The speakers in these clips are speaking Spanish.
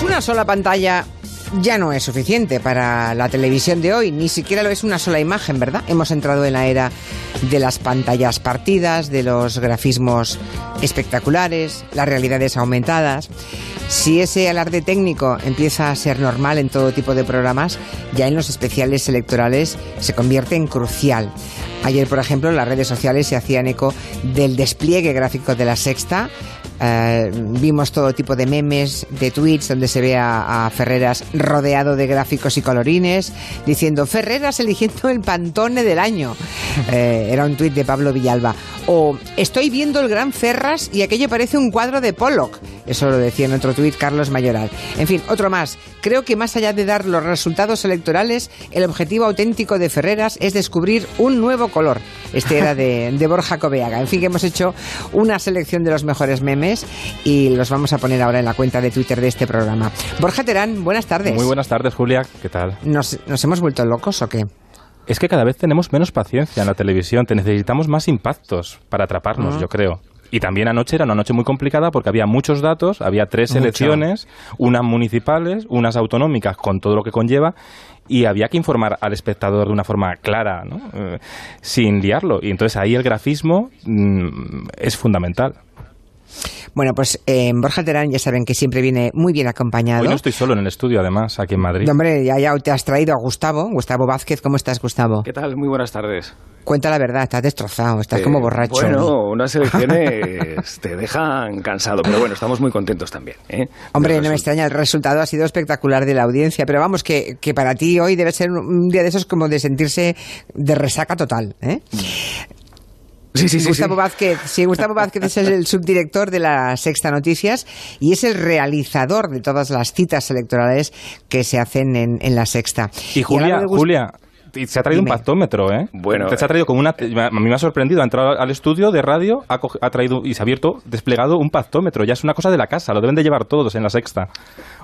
Pues una sola pantalla ya no es suficiente para la televisión de hoy, ni siquiera lo es una sola imagen, ¿verdad? Hemos entrado en la era de las pantallas partidas, de los grafismos espectaculares, las realidades aumentadas. Si ese alarde técnico empieza a ser normal en todo tipo de programas, ya en los especiales electorales se convierte en crucial. Ayer, por ejemplo, las redes sociales se hacían eco del despliegue gráfico de la sexta, eh, vimos todo tipo de memes, de tweets donde se ve a, Ferreras rodeado de gráficos y colorines, diciendo Ferreras eligiendo el pantone del año. Eh, era un tuit de Pablo Villalba. O estoy viendo el gran Ferras y aquello parece un cuadro de Pollock. Eso lo decía en otro tuit Carlos Mayoral. En fin, otro más. Creo que más allá de dar los resultados electorales, el objetivo auténtico de Ferreras es descubrir un nuevo color. Este era de, de Borja Coveaga. En fin, que hemos hecho una selección de los mejores memes y los vamos a poner ahora en la cuenta de Twitter de este programa. Borja Terán, buenas tardes. Muy buenas tardes, Julia. ¿Qué tal? ¿Nos, hemos vuelto locos o qué? Es que cada vez tenemos menos paciencia en la televisión, te necesitamos más impactos para atraparnos, yo creo. Y también anoche era una noche muy complicada porque había muchos datos, había tres elecciones, unas municipales, unas autonómicas con todo lo que conlleva y había que informar al espectador de una forma clara, ¿no? Eh, sin liarlo. Y entonces ahí el grafismo mm, es fundamental. Bueno, pues eh, Borja Terán ya saben que siempre viene muy bien acompañado. Hoy no estoy solo en el estudio, además, aquí en Madrid. hombre, ya, ya te has traído a Gustavo, Gustavo Vázquez. ¿Cómo estás, Gustavo? ¿Qué tal? Muy buenas tardes. Cuenta la verdad, estás destrozado, estás como eh, borracho. Bueno, unas elecciones te dejan cansado, pero bueno, estamos muy contentos también. ¿eh? Hombre, no me extraña, el resultado ha sido espectacular de la audiencia, pero vamos, que, que para ti hoy debe ser un día de esos como de sentirse de resaca total. ¿eh? Sí, sí, Gustavo Vázquez, sí, Gustavo Vázquez es el subdirector de la Sexta Noticias y es el realizador de todas las citas electorales que se hacen en, en la Sexta. Y Julia, Julia, se ha traído un pactómetro, ¿eh? Bueno. Se ha traído como una. A mí me ha sorprendido. Ha entrado al estudio de radio, ha, traído y se ha abierto, desplegado un pactómetro. Ya es una cosa de la casa, lo deben de llevar todos en la sexta.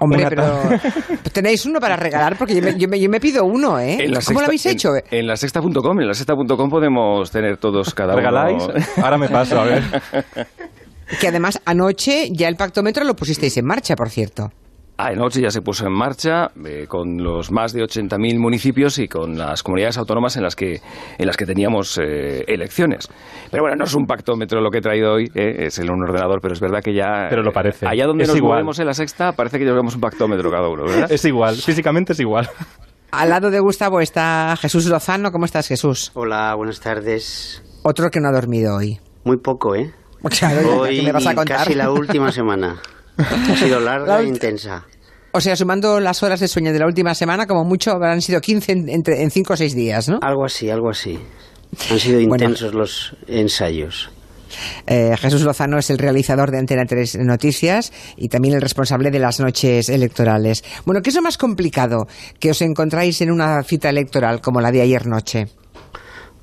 Hombre, pero. Tenéis uno para regalar, porque yo me, pido uno, ¿eh? ¿Cómo lo habéis hecho? En, la sexta.com, en la sexta.com podemos tener todos cada ¿Regaláis? Ahora me paso, a ver. Que además anoche ya el pactómetro lo pusisteis en marcha, por cierto. Anoche ya se puso en marcha eh, con los más de 80.000 municipios y con las comunidades autónomas en las que, en las que teníamos eh, elecciones. Pero bueno, no es un pactómetro lo que he traído hoy, eh, es el un ordenador, pero es verdad que ya... Pero lo parece. Allá donde nos movemos en la sexta, parece que llevamos un pactómetro cada uno, ¿verdad? Es igual, físicamente es igual. Al lado de Gustavo está Jesús Lozano. ¿Cómo estás, Jesús? Hola, buenas tardes. Otro que no ha dormido hoy. Muy poco, ¿eh? hoy me vas a contar? casi la última semana. Ha sido larga e intensa. O sea, sumando las horas de sueño de la última semana, como mucho habrán sido 15 en, entre, en 5 o 6 días, ¿no? Algo así, algo así. Han sido intensos los ensayos. Eh, Jesús Lozano es el realizador de Antena 3 Noticias y también el responsable de las noches electorales. Bueno, ¿qué es lo más complicado que os encontráis en una cita electoral como la de ayer noche?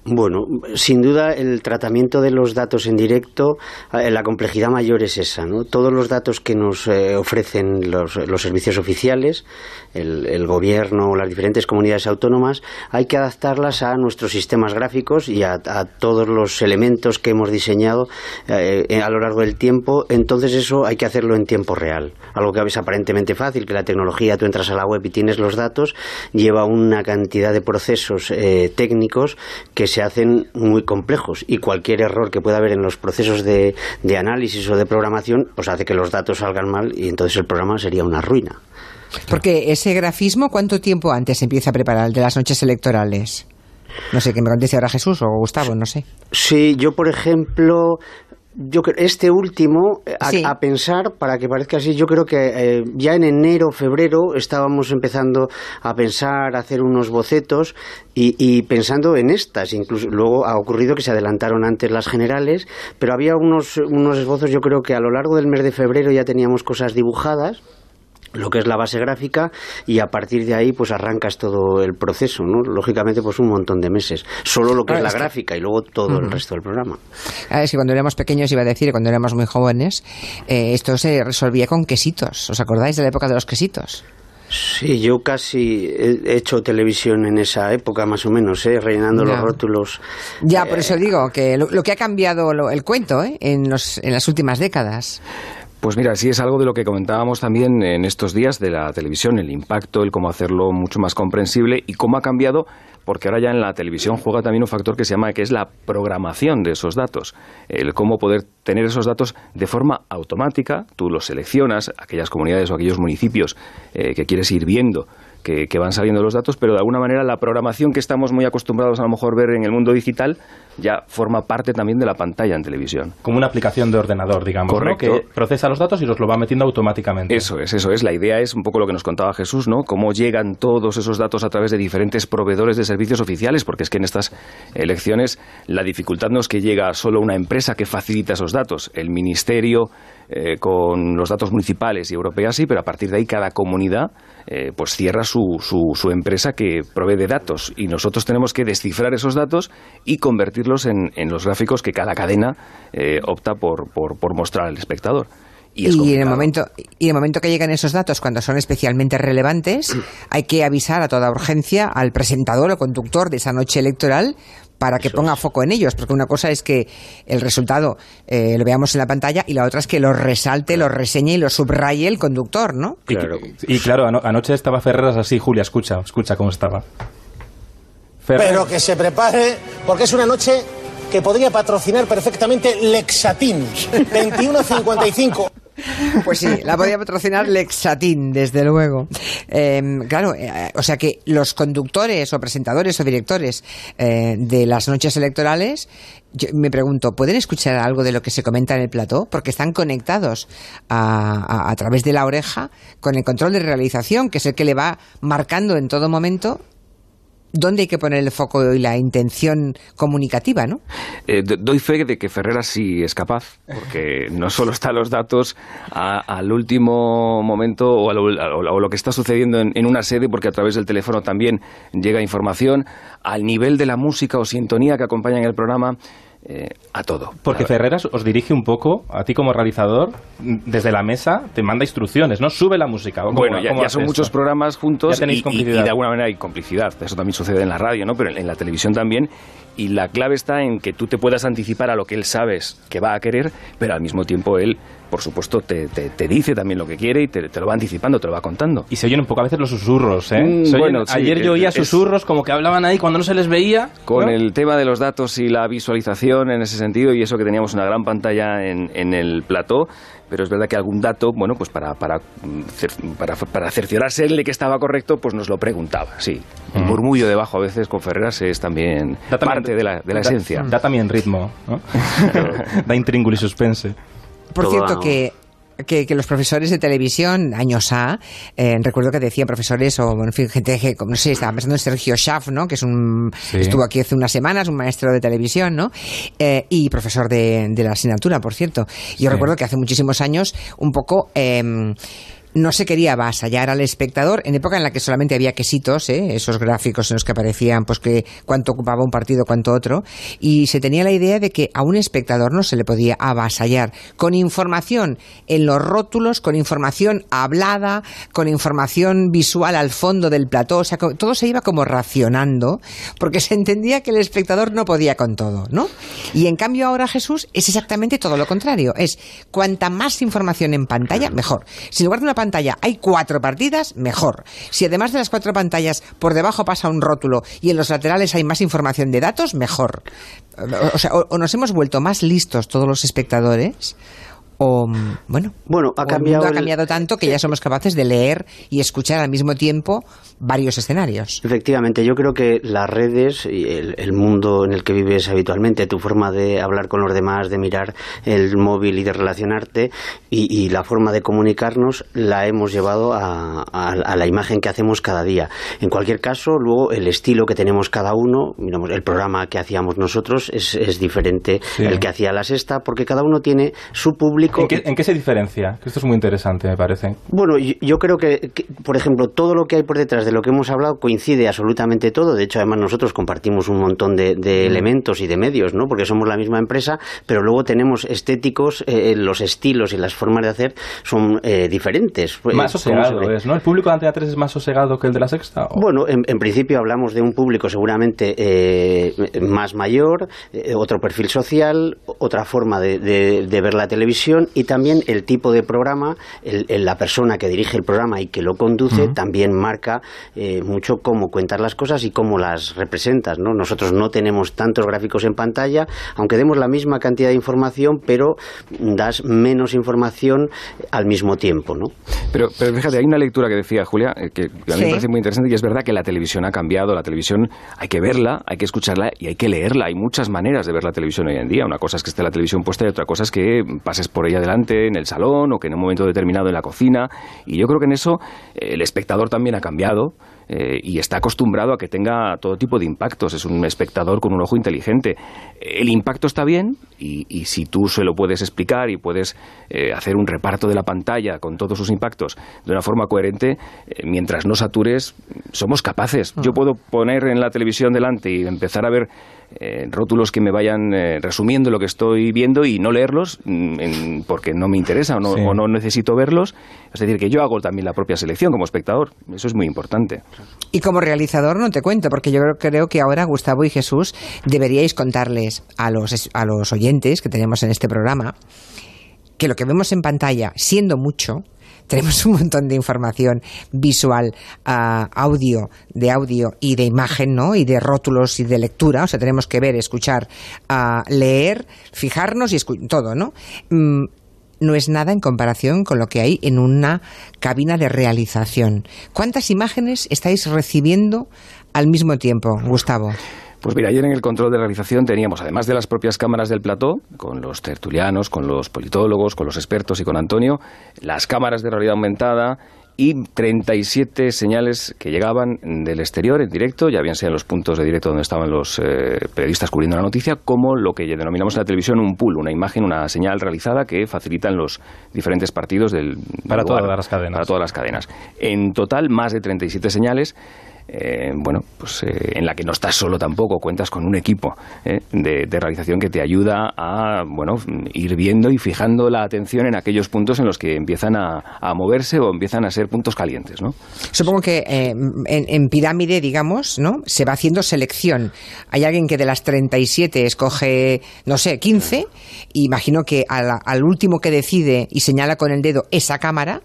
Bueno, sin duda el tratamiento de los datos en directo, eh, la complejidad mayor es esa, ¿no? Todos los datos que nos eh, ofrecen los, servicios oficiales, el, gobierno o las diferentes comunidades autónomas, hay que adaptarlas a nuestros sistemas gráficos y a, todos los elementos que hemos diseñado eh, a lo largo del tiempo. Entonces eso hay que hacerlo en tiempo real. Algo que es aparentemente fácil, que la tecnología, tú entras a la web y tienes los datos, lleva una cantidad de procesos técnicos que se hacen muy complejos y cualquier error que pueda haber en los procesos de, de análisis o de programación pues hace que los datos salgan mal y entonces el programa sería una ruina. Porque ese grafismo, ¿cuánto tiempo antes se empieza a preparar el de las noches electorales? No sé, que me conteste ahora Jesús o Gustavo, no sé. Sí, yo por ejemplo, yo este último, a, pensar, para que parezca así, yo creo que eh, ya en enero, febrero, estábamos empezando a pensar, a hacer unos bocetos y, pensando en estas. Incluso luego ha ocurrido que se adelantaron antes las generales, pero había unos, unos esbozos, yo creo que a lo largo del mes de febrero ya teníamos cosas dibujadas lo que es la base gráfica y a partir de ahí pues arrancas todo el proceso, ¿no? Lógicamente pues un montón de meses. Solo lo que es la gráfica y luego todo el resto del programa. Ah, es que cuando éramos pequeños, iba a decir, cuando éramos muy jóvenes, eh, esto se resolvía con quesitos. ¿Os acordáis de la época de los quesitos? Sí, yo casi he hecho televisión en esa época, más o menos, ¿eh? rellenando los rótulos. Ya, por eso digo que lo, que ha cambiado el cuento ¿eh? en, los, en las últimas décadas. Pues mira, sí es algo de lo que comentábamos también en estos días de la televisión, el impacto, el cómo hacerlo mucho más comprensible y cómo ha cambiado, porque ahora ya en la televisión juega también un factor que se llama que es la programación de esos datos, el cómo poder tener esos datos de forma automática, tú los seleccionas, aquellas comunidades o aquellos municipios eh, que quieres ir viendo que, van saliendo los datos, pero de alguna manera la programación que estamos muy acostumbrados a lo mejor ver en el mundo digital ya forma parte también de la pantalla en televisión. Como una aplicación de ordenador, digamos, que procesa los datos y los lo va metiendo automáticamente. Eso es, eso es. La idea es un poco lo que nos contaba Jesús, ¿no? Cómo llegan todos esos datos a través de diferentes proveedores de servicios oficiales, porque es que en estas elecciones la dificultad no es que llega solo una empresa que facilita esos datos. El ministerio eh, con los datos municipales y europeas sí, pero a partir de ahí cada comunidad eh, pues cierra su, su, empresa que provee de datos y nosotros tenemos que descifrar esos datos y convertirlos en, en los gráficos que cada cadena eh, opta por, por, mostrar al espectador. Y, en el momento y en el momento que llegan esos datos cuando son especialmente relevantes hay que avisar a toda urgencia al presentador o conductor de esa noche electoral para que ponga foco en ellos, porque una cosa es que el resultado eh, lo veamos en la pantalla y la otra es que lo resalte, lo reseñe y lo subraye el conductor, ¿no? Y, claro, anoche estaba Ferreras así, Julia, escucha, escucha cómo estaba. Pero que se prepare, porque es una noche que podría patrocinar perfectamente Lexatin 2155. Pues sí, la podía patrocinar Lexatin, desde luego. Em, claro, eh, o sea que los conductores o presentadores o directores eh, de las noches electorales, yo me pregunto, ¿pueden escuchar algo de lo que se comenta en el plató? Porque están conectados a, a través de la oreja con el control de realización, que es el que le va marcando en todo momento dónde hay que poner el foco y la intención comunicativa, ¿no? Eh, doy fe de que Ferreras sí es capaz, porque no solo están los datos al último momento o a lo, que está sucediendo en, una sede, porque a través del teléfono también llega información, al nivel de la música o sintonía que acompaña en el programa. Eh, a todo. Porque Ferreras os dirige un poco, a ti como realizador, desde la mesa, te manda instrucciones, ¿no? Sube la música. Bueno, ya, son muchos programas juntos y, y, de alguna manera hay complicidad. Eso también sucede en la radio, ¿no? Pero en, la televisión también. Y la clave está en que tú te puedas anticipar a lo que él sabes que va a querer, pero al mismo tiempo él por supuesto, te, te, dice también lo que quiere y te, lo va anticipando, te lo va contando. Y se oyen un poco a veces los susurros, ¿eh? Mm, bueno, ayer yo oía susurros como que hablaban ahí cuando no se les veía. Con el tema de los datos y la visualización en ese sentido, y eso que teníamos una gran pantalla en, en el plató, pero es verdad que algún dato, bueno, pues para, para, para, para cerciorarse de que estaba correcto, pues nos lo preguntaba, sí. El murmullo debajo a veces con Ferreras es también parte de la, de la esencia. Da también ritmo, ¿no? da intríngulo y suspense. Por cierto, que que, los profesores de televisión, años A, eh, recuerdo que decían profesores o, en fin, gente que, no sé, estaba pensando en Sergio Schaff, ¿no? Que es un, estuvo aquí hace unas semanas, un maestro de televisión, ¿no? Eh, y profesor de, de, la asignatura, por cierto. Yo recuerdo que hace muchísimos años, un poco, eh, no se quería avasallar al espectador en época en la que solamente había quesitos, ¿eh? esos gráficos en los que aparecían pues que cuánto ocupaba un partido, cuánto otro, y se tenía la idea de que a un espectador no se le podía avasallar con información en los rótulos, con información hablada, con información visual al fondo del plató, o sea, todo se iba como racionando, porque se entendía que el espectador no podía con todo, ¿no? Y en cambio ahora Jesús es exactamente todo lo contrario, es cuanta más información en pantalla, mejor. Lugar pantalla hay cuatro partidas, mejor. Si además de las cuatro pantallas por debajo pasa un rótulo y en los laterales hay más información de datos, mejor. O sea, o, nos hemos vuelto más listos todos los espectadores o bueno, bueno ha, cambiado el mundo ha cambiado tanto que ya somos capaces de leer y escuchar al mismo tiempo varios escenarios. Efectivamente, yo creo que las redes y el, mundo en el que vives habitualmente, tu forma de hablar con los demás, de mirar el móvil y de relacionarte y, la forma de comunicarnos la hemos llevado a, la imagen que hacemos cada día. En cualquier caso, luego el estilo que tenemos cada uno, miramos, el programa que hacíamos nosotros es, diferente el que hacía la sexta, porque cada uno tiene su público. ¿En qué, se diferencia? Esto es muy interesante, me parece. Bueno, yo, creo que, por ejemplo, todo lo que hay por detrás de lo que hemos hablado coincide absolutamente todo. De hecho, además nosotros compartimos un montón de, mm. elementos y de medios, ¿no? Porque somos la misma empresa, pero luego tenemos estéticos, eh, eh, los estilos y las formas de hacer son eh, diferentes. Más sosegado es, ¿no? ¿El público de Antena 3 es más sosegado que el de la Sexta? Bueno, en, principio hablamos de un público seguramente más mayor, otro perfil social, otra forma de, ver la televisión televisión y también el tipo de programa, la persona que dirige el programa y que lo conduce también marca eh, mucho cómo cuentar las cosas y cómo las representas. ¿no? Nosotros no tenemos tantos gráficos en pantalla, aunque demos la misma cantidad de información, pero das menos información al mismo tiempo. ¿no? Pero, pero fíjate, hay una lectura que decía Julia eh, que a mí me parece muy interesante y es verdad que la televisión ha cambiado, la televisión hay que verla, hay que escucharla y hay que leerla. Hay muchas maneras de ver la televisión hoy en día. Una cosa es que esté la televisión puesta y otra cosa es que pases por ella adelante en el salón o que en un momento determinado en la cocina. Y yo creo que en eso eh, el espectador también ha cambiado. Eh, y está acostumbrado a que tenga todo tipo de impactos. Es un espectador con un ojo inteligente. El impacto está bien y, si tú se lo puedes explicar y puedes eh, hacer un reparto de la pantalla con todos sus impactos de una forma coherente, eh, mientras no satures, somos capaces. Yo ah. puedo poner en la televisión delante y empezar a ver eh, rótulos que me vayan eh, resumiendo lo que estoy viendo y no leerlos mm, porque no me interesa o no, necesito verlos. Es decir, que yo hago también la propia selección como espectador. Eso es muy importante. Y como realizador no te cuento, porque yo creo que ahora Gustavo y Jesús deberíais contarles a los, a los oyentes que tenemos en este programa que lo que vemos en pantalla, siendo mucho, tenemos un montón de información visual, ah, audio, de audio y de imagen, ¿no? Y de rótulos y de lectura. O sea, tenemos que ver, escuchar, uh, leer, fijarnos y todo, ¿no? Mm, no es nada en comparación con lo que hay en una cabina de realización. ¿Cuántas imágenes estáis recibiendo al mismo tiempo, Gustavo? Pues mira, ayer en el control de realización teníamos, además de las propias cámaras del plató, con los tertulianos, con los politólogos, con los expertos y con Antonio, las cámaras de realidad aumentada y 37 señales que llegaban del exterior en directo, ya bien sea en los puntos de directo donde estaban los eh, periodistas cubriendo la noticia, como lo que denominamos en la televisión un pool, una imagen, una señal realizada que facilitan los diferentes partidos del para todas las cadenas. Para todas las cadenas. En total, más de 37 señales eh, bueno, pues eh, en la que no estás solo tampoco, cuentas con un equipo eh, de, realización que te ayuda a, bueno, ir viendo y fijando la atención en aquellos puntos en los que empiezan a, moverse o empiezan a ser puntos calientes, ¿no? Supongo que en, pirámide, digamos, ¿no? Se va haciendo selección. Hay alguien que de las 37 escoge, no sé, 15, imagino que al último que decide y señala con el dedo esa cámara,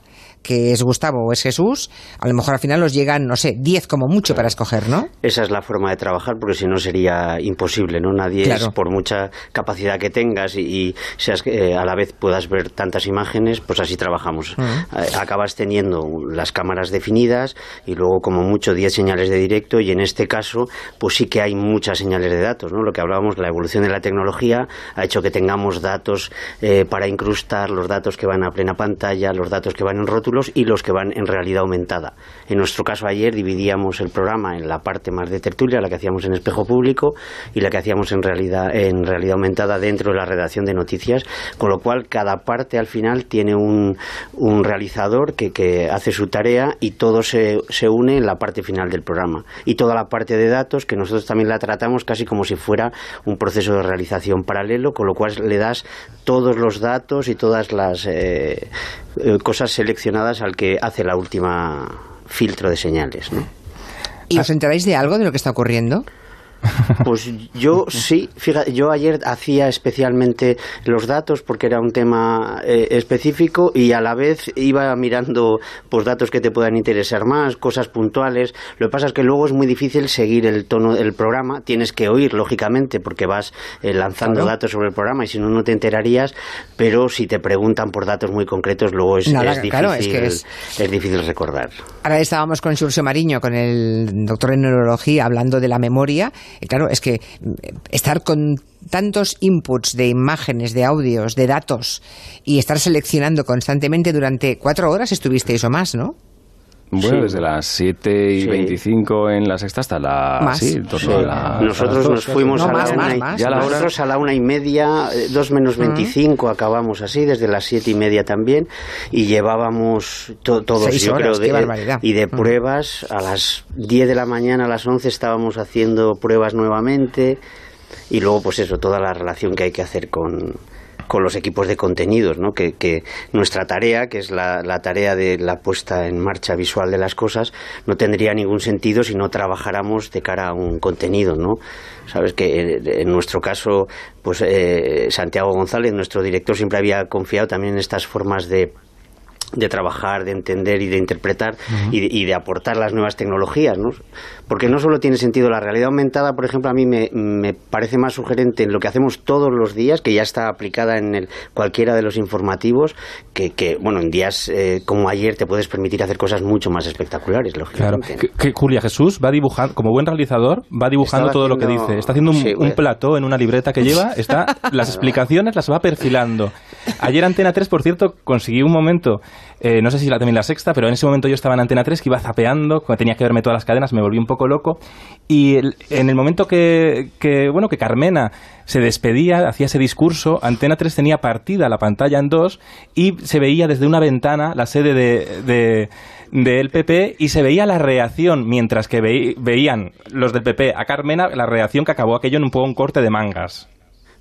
que es Gustavo o es Jesús, a lo mejor al final nos llegan, no sé, 10 como mucho para escoger, ¿no? Esa es la forma de trabajar, porque si no sería imposible, ¿no? Nadie es, por mucha capacidad que tengas y, seas eh, a la vez puedas ver tantas imágenes, pues así trabajamos. Eh, acabas teniendo las cámaras definidas y luego como mucho 10 señales de directo y en este caso, pues sí que hay muchas señales de datos, ¿no? Lo que hablábamos, la evolución de la tecnología ha hecho que tengamos datos eh, para incrustar, los datos que van a plena pantalla, los datos que van en rótulo y los que van en realidad aumentada. En nuestro caso ayer dividíamos el programa en la parte más de tertulia, la que hacíamos en espejo público y la que hacíamos en realidad en realidad aumentada dentro de la redacción de noticias, con lo cual cada parte al final tiene un, un realizador que, que, hace su tarea y todo se, se une en la parte final del programa. Y toda la parte de datos que nosotros también la tratamos casi como si fuera un proceso de realización paralelo, con lo cual le das todos los datos y todas las eh, eh, cosas seleccionadas al que hace la última filtro de señales. ¿no? ¿Y os enteráis de algo de lo que está ocurriendo? Pues yo sí, fíjate, yo ayer hacía especialmente los datos porque era un tema eh, específico y a la vez iba mirando pues datos que te puedan interesar más, cosas puntuales. Lo que pasa es que luego es muy difícil seguir el tono del programa, tienes que oír lógicamente porque vas eh, lanzando datos sobre el programa y si no no te enterarías, pero si te preguntan por datos muy concretos luego es, difícil, es, es, difícil recordar. Ahora estábamos con Mariño, con el doctor en neurología, hablando de la memoria claro, es que mm, estar con tantos inputs de imágenes, de audios, de datos y estar seleccionando constantemente durante cuatro horas estuvisteis o más, ¿no? Bueno, desde las 7 y 25 en la sexta hasta la... Más. Sí, Nosotros nos fuimos a, la una y, nosotros a la una y media, eh, dos menos 25 acabamos así, desde las siete y media también, y llevábamos todos, yo creo, de, y de pruebas, a las 10 de la mañana, a las 11 estábamos haciendo pruebas nuevamente, y luego pues eso, toda la relación que hay que hacer con con los equipos de contenidos, ¿no? Que, que nuestra tarea, que es la, la, tarea de la puesta en marcha visual de las cosas, no tendría ningún sentido si no trabajáramos de cara a un contenido, ¿no? Sabes que en nuestro caso, pues eh, Santiago González, nuestro director, siempre había confiado también en estas formas de de trabajar, de entender y de interpretar y, de, aportar las nuevas tecnologías, ¿no? Porque no solo tiene sentido la realidad aumentada, por ejemplo, a mí me, me parece más sugerente en lo que hacemos todos los días, que ya está aplicada en el, cualquiera de los informativos, que, que bueno, en días eh, como ayer te puedes permitir hacer cosas mucho más espectaculares, lógicamente. Claro. Que, Julia Jesús va dibujando, como buen realizador, va dibujando todo lo que dice. Está haciendo un, plató en una libreta que lleva, está las explicaciones las va perfilando. Ayer Antena 3, por cierto, consiguió un momento eh, no sé si la también la sexta, pero en ese momento yo estaba en Antena 3 que iba zapeando, tenía que verme todas las cadenas, me volví un poco loco. Y en el momento que, bueno, que Carmena se despedía, hacía ese discurso, Antena 3 tenía partida la pantalla en dos y se veía desde una ventana la sede de, del PP y se veía la reacción, mientras que veían los del PP a Carmena, la reacción que acabó aquello en un poco un corte de mangas.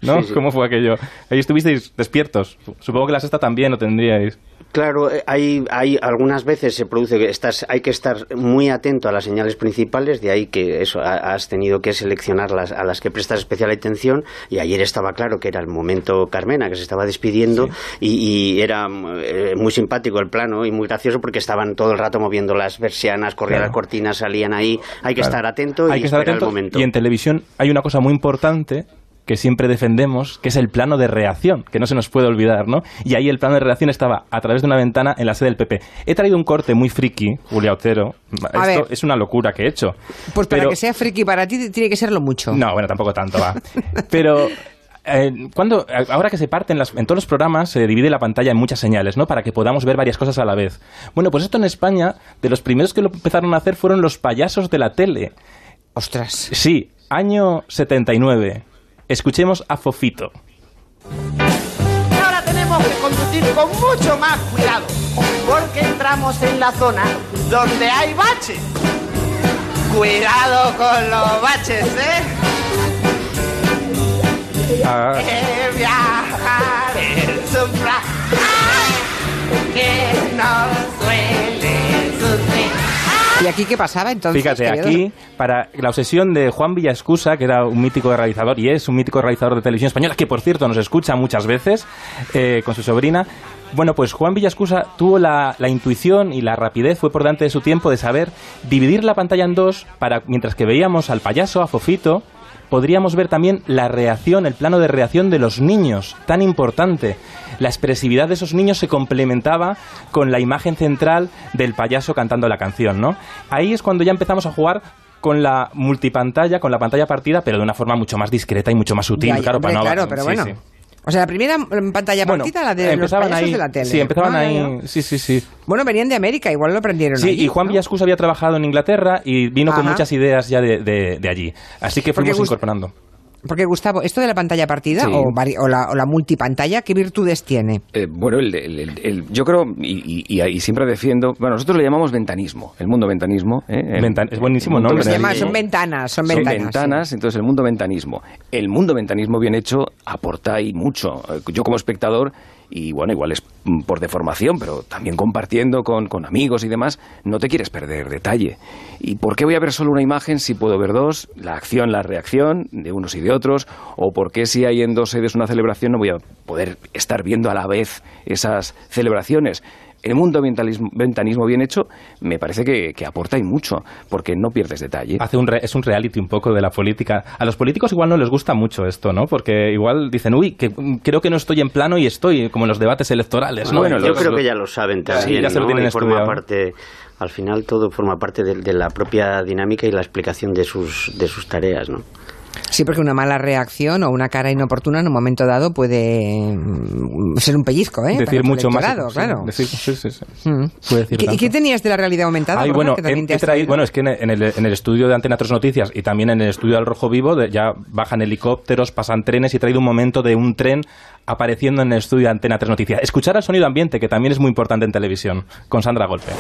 ¿No? ¿Cómo fue aquello? Ahí estuvisteis despiertos. Supongo que la sexta también lo tendríais. Claro, eh, hay, hay algunas veces se produce que estás, hay que estar muy atento a las señales principales, de ahí que eso has tenido que seleccionar las, a las que prestas especial atención. Y ayer estaba claro que era el momento Carmena, que se estaba despidiendo, y, era eh, muy simpático el plano y muy gracioso porque estaban todo el rato moviendo las persianas, corrían las cortinas, salían ahí. Hay que estar atento y esperar el momento. Y en televisión hay una cosa muy importante que siempre defendemos, que es el plano de reacción, que no se nos puede olvidar, ¿no? Y ahí el plano de reacción estaba a través de una ventana en la sede del PP. He traído un corte muy friki, Julia Otero. Esto es una locura que he hecho. Pues para que sea friki para ti tiene que serlo mucho. No, bueno, tampoco tanto, va. Pero eh, cuando, ahora que se parten en todos los programas se divide la pantalla en muchas señales, ¿no? Para que podamos ver varias cosas a la vez. Bueno, pues esto en España, de los primeros que lo empezaron a hacer fueron los payasos de la tele. Ostras. Sí, año 79. Escuchemos a Fofito. Ahora tenemos que conducir con mucho más cuidado, porque entramos en la zona donde hay baches. Cuidado con los baches, ¿eh? Ah. Que viajar es un que no suele. ¿Y aquí qué pasaba entonces? Fíjate, aquí, para la obsesión de Juan Villascusa, que era un mítico realizador y es un mítico realizador de televisión española, que por cierto nos escucha muchas veces eh, con su sobrina. Bueno, pues Juan Villascusa tuvo la, la, intuición y la rapidez, fue por delante de su tiempo, de saber dividir la pantalla en dos para, mientras que veíamos al payaso, a Fofito, podríamos ver también la reacción, el plano de reacción de los niños, tan importante. La expresividad de esos niños se complementaba con la imagen central del payaso cantando la canción, ¿no? Ahí es cuando ya empezamos a jugar con la multipantalla, con la pantalla partida, pero de una forma mucho más discreta y mucho más sutil, claro, para no... Claro, pero bueno. O sea, la primera pantalla partida, la de los payasos de la tele. Sí, empezaban ahí. Sí, sí, sí. Bueno, venían de América, igual lo aprendieron Sí, y Juan Villascus había trabajado en Inglaterra y vino con muchas ideas ya de, de, allí. Así que fuimos incorporando. Porque Gustavo, esto de la pantalla partida o, la, multipantalla, ¿qué virtudes tiene? Eh, bueno, yo creo, y, y, siempre defiendo, bueno, nosotros le llamamos ventanismo, el mundo ventanismo. ¿eh? es buenísimo ¿no? Se llama, son ventanas, son ventanas. Son ventanas, entonces el mundo ventanismo. El mundo ventanismo bien hecho aporta y mucho. Yo como espectador y bueno, igual es por deformación, pero también compartiendo con, con, amigos y demás, no te quieres perder detalle. ¿Y por qué voy a ver solo una imagen si puedo ver dos? La acción, la reacción de unos y de otros, o por qué si hay en dos sedes una celebración no voy a poder estar viendo a la vez esas celebraciones el mundo ventanismo bien hecho me parece que, aporta y mucho, porque no pierdes detalle. Hace un es un reality un poco de la política. A los políticos igual no les gusta mucho esto, ¿no? Porque igual dicen, uy, que creo que no estoy en plano y estoy como en los debates electorales, ¿no? Bueno, yo creo que ya lo saben también, ya se lo tienen forma parte al final todo forma parte de, de, la propia dinámica y la explicación de sus, de sus tareas, ¿no? Sí, porque una mala reacción o una cara inoportuna en un momento dado puede mm, ser un pellizco, ¿eh? Decir mucho más. claro. sí, sí, sí. Mm. ¿Y, qué tenías de la realidad aumentada? bueno, bueno, es que en el, en el, estudio de Antena 3 Noticias y también en el estudio del Rojo Vivo ya bajan helicópteros, pasan trenes y he traído un momento de un tren apareciendo en el estudio de Antena 3 Noticias. Escuchar el sonido ambiente, que también es muy importante en televisión, con Sandra Golpe.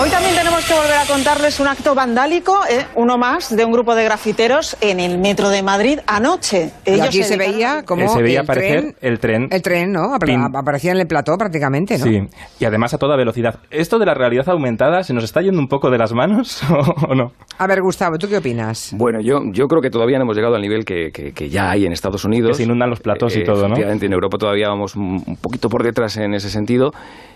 Hoy también tenemos que volver a contarles un acto vandálico, ¿eh? uno más de un grupo de grafiteros en el metro de Madrid anoche. y aquí se, veía como se veía aparecer el tren. El tren, ¿no? Aparecía en el plató prácticamente, ¿no? Sí, y además a toda velocidad. ¿Esto de la realidad aumentada se nos está yendo un poco de las manos o no? A ver, Gustavo, ¿tú qué opinas? Bueno, yo, yo creo que todavía no hemos llegado al nivel que, que, ya hay en Estados Unidos. Que se inundan los platós y todo, ¿no? Efectivamente, en Europa todavía vamos un poquito por detrás en ese sentido.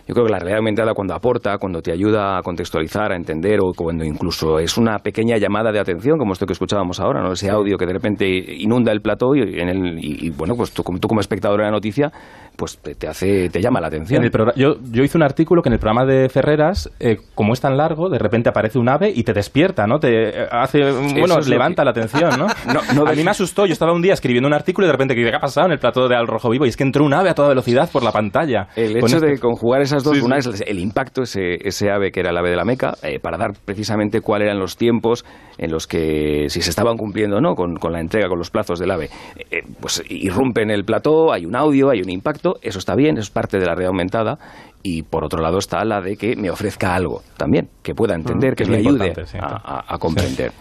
Yo creo que la realidad aumentada cuando aporta, cuando te ayuda a contextualizar, a entender cuando incluso es una pequeña llamada de atención, como esto que escuchábamos ahora, ¿no? ese audio que de repente inunda el plató y, en el, y, bueno, pues tú, tú, como espectador de la noticia, pues te, hace, te llama la atención. yo, yo hice un artículo que en el programa de Ferreras, eh, como es tan largo, de repente aparece un ave y te despierta, ¿no? Te hace, bueno, levanta la atención, ¿no? no, a mí me asustó, yo estaba un día escribiendo un artículo y de repente, ¿qué ha pasado en el plató de Al Rojo Vivo? Y es que entró un ave a toda velocidad por la pantalla. El hecho de conjugar esas dos, una es el impacto, ese, ese ave que era el ave de la Meca, eh, para dar precisamente cuáles eran los tiempos en los que, si se estaban cumpliendo o no con, la entrega, con los plazos del ave, eh, eh, pues irrumpe en el plató, hay un audio, hay un impacto, eso está bien, eso es parte de la red aumentada, y por otro lado está la de que me ofrezca algo también, que pueda entender, que me ayude a, comprender.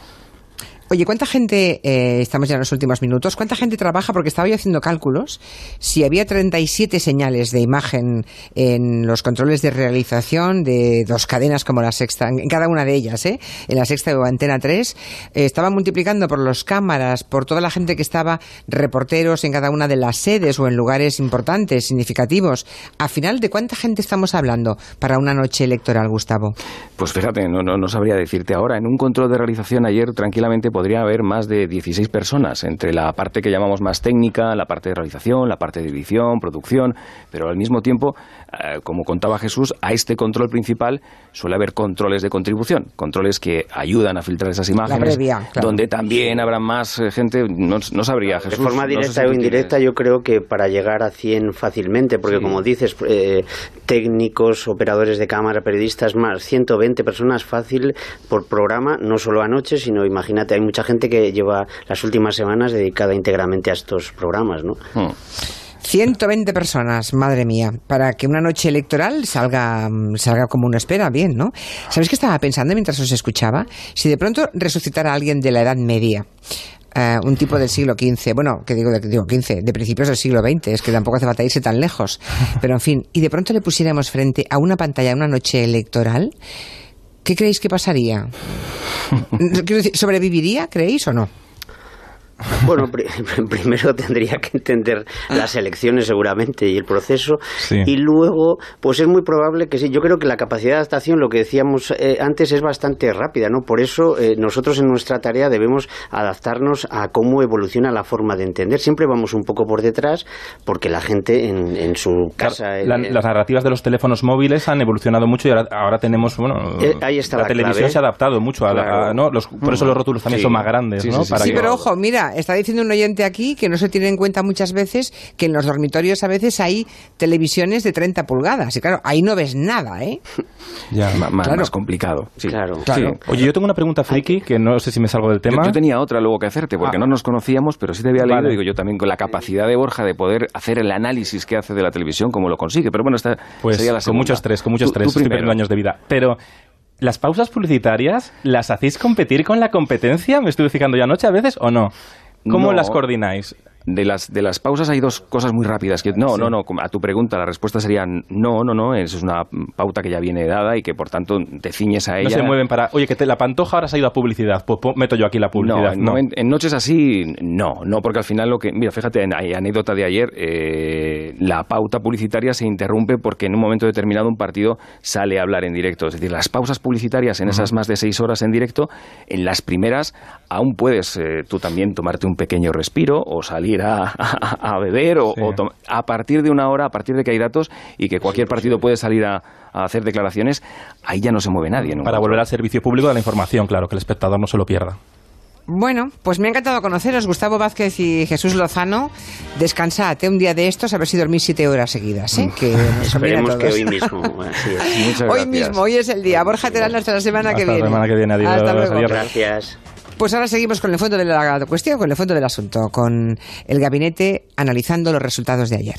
Oye, ¿cuánta gente, eh, estamos ya en los últimos minutos, cuánta gente trabaja? Porque estaba yo haciendo cálculos. Si había 37 señales de imagen en los controles de realización de dos cadenas como la sexta, en cada una de ellas, ¿eh? en la sexta o antena 3, eh, estaba multiplicando por los cámaras, por toda la gente que estaba, reporteros en cada una de las sedes o en lugares importantes, significativos. ¿A final de cuánta gente estamos hablando para una noche electoral, Gustavo? Pues fíjate, no, no, no sabría decirte ahora. En un control de realización ayer tranquilamente podría haber más de 16 personas, entre la parte que llamamos más técnica, la parte de realización, la parte de edición, producción, pero al mismo tiempo, eh, como contaba Jesús, a este control principal suele haber controles de contribución, controles que ayudan a filtrar esas imágenes, donde también habrá más eh, gente, no, sabría Jesús. De forma directa o indirecta yo creo que para llegar a 100 fácilmente, porque como dices, eh, técnicos, operadores de cámara, periodistas, más 120 personas fácil por programa, no solo anoche, sino imagínate, hay mucha gente que lleva las últimas semanas dedicada íntegramente a estos programas, ¿no? 120 hmm. personas, madre mía, para que una noche electoral salga, salga como uno espera, bien, ¿no? ¿Sabéis qué estaba pensando mientras os escuchaba? Si de pronto resucitara a alguien de la Edad Media, eh, un tipo del siglo XV, bueno, que digo, digo XV, de principios del siglo XX, es que tampoco hace falta irse tan lejos, pero en fin, y de pronto le pusiéramos frente a una pantalla, una noche electoral, ¿qué creéis que pasaría? ¿sobreviviría, creéis o no? Bueno, primero tendría que entender las elecciones seguramente y el proceso y luego, pues es muy probable que sí. Yo creo que la capacidad de adaptación, lo que decíamos eh, antes, es bastante rápida, ¿no? Por eso eh, nosotros en nuestra tarea debemos adaptarnos a cómo evoluciona la forma de entender. Siempre vamos un poco por detrás porque la gente en, su casa... las narrativas de los teléfonos móviles han evolucionado mucho y ahora, tenemos, bueno, eh, ahí está la, televisión se ha adaptado mucho, a ¿no? por eso los rótulos también son más grandes, ¿no? sí, pero ojo, mira, está diciendo un oyente aquí que no se tiene en cuenta muchas veces que en los dormitorios a veces hay televisiones de 30 pulgadas. Y claro, ahí no ves nada, ¿eh? Ya, más, complicado. Claro. Oye, yo tengo una pregunta friki que no sé si me salgo del tema. Yo, tenía otra luego que hacerte, porque ah. no nos conocíamos, pero sí te había leído, digo yo también, con la capacidad de Borja de poder hacer el análisis que hace de la televisión, como lo consigue. Pero bueno, esta pues sería la Con mucho estrés, con mucho estrés. Estoy perdiendo años de vida. Pero ¿Las pausas publicitarias las hacéis competir con la competencia? ¿Me estuve fijando ya anoche a veces o no? ¿Cómo las coordináis? De las, de las pausas hay dos cosas muy rápidas. Que, no, no, no. A tu pregunta la respuesta sería no, no, no. Es una pauta que ya viene dada y que por tanto te ciñes a ella. No se mueven para. Oye, que te, la pantoja ahora se ha ido a publicidad. Pues, meto yo aquí la publicidad. No, en, noches así, no. No, porque al final lo que. Mira, fíjate, en anécdota de ayer, eh, la pauta publicitaria se interrumpe porque en un momento determinado un partido sale a hablar en directo. Es decir, las pausas publicitarias en esas más de seis horas en directo, en las primeras aún puedes eh, tú también tomarte un pequeño respiro o salir a, a, beber o, a partir de una hora, a partir de que hay datos y que cualquier partido puede salir a, hacer declaraciones, ahí ya no se mueve nadie. Para volver al servicio público de la información, claro, que el espectador no se lo pierda. Bueno, pues me ha encantado conoceros, Gustavo Vázquez y Jesús Lozano. Descansate un día de estos, a ver si dormís siete horas seguidas, ¿eh? que Esperemos que hoy mismo. hoy mismo, hoy es el día. Borja Terán hasta la semana que viene. La semana que viene, adiós. Hasta luego. Gracias. Pues ahora seguimos con el fondo de la cuestión, con el fondo del asunto, con el gabinete analizando los resultados de ayer.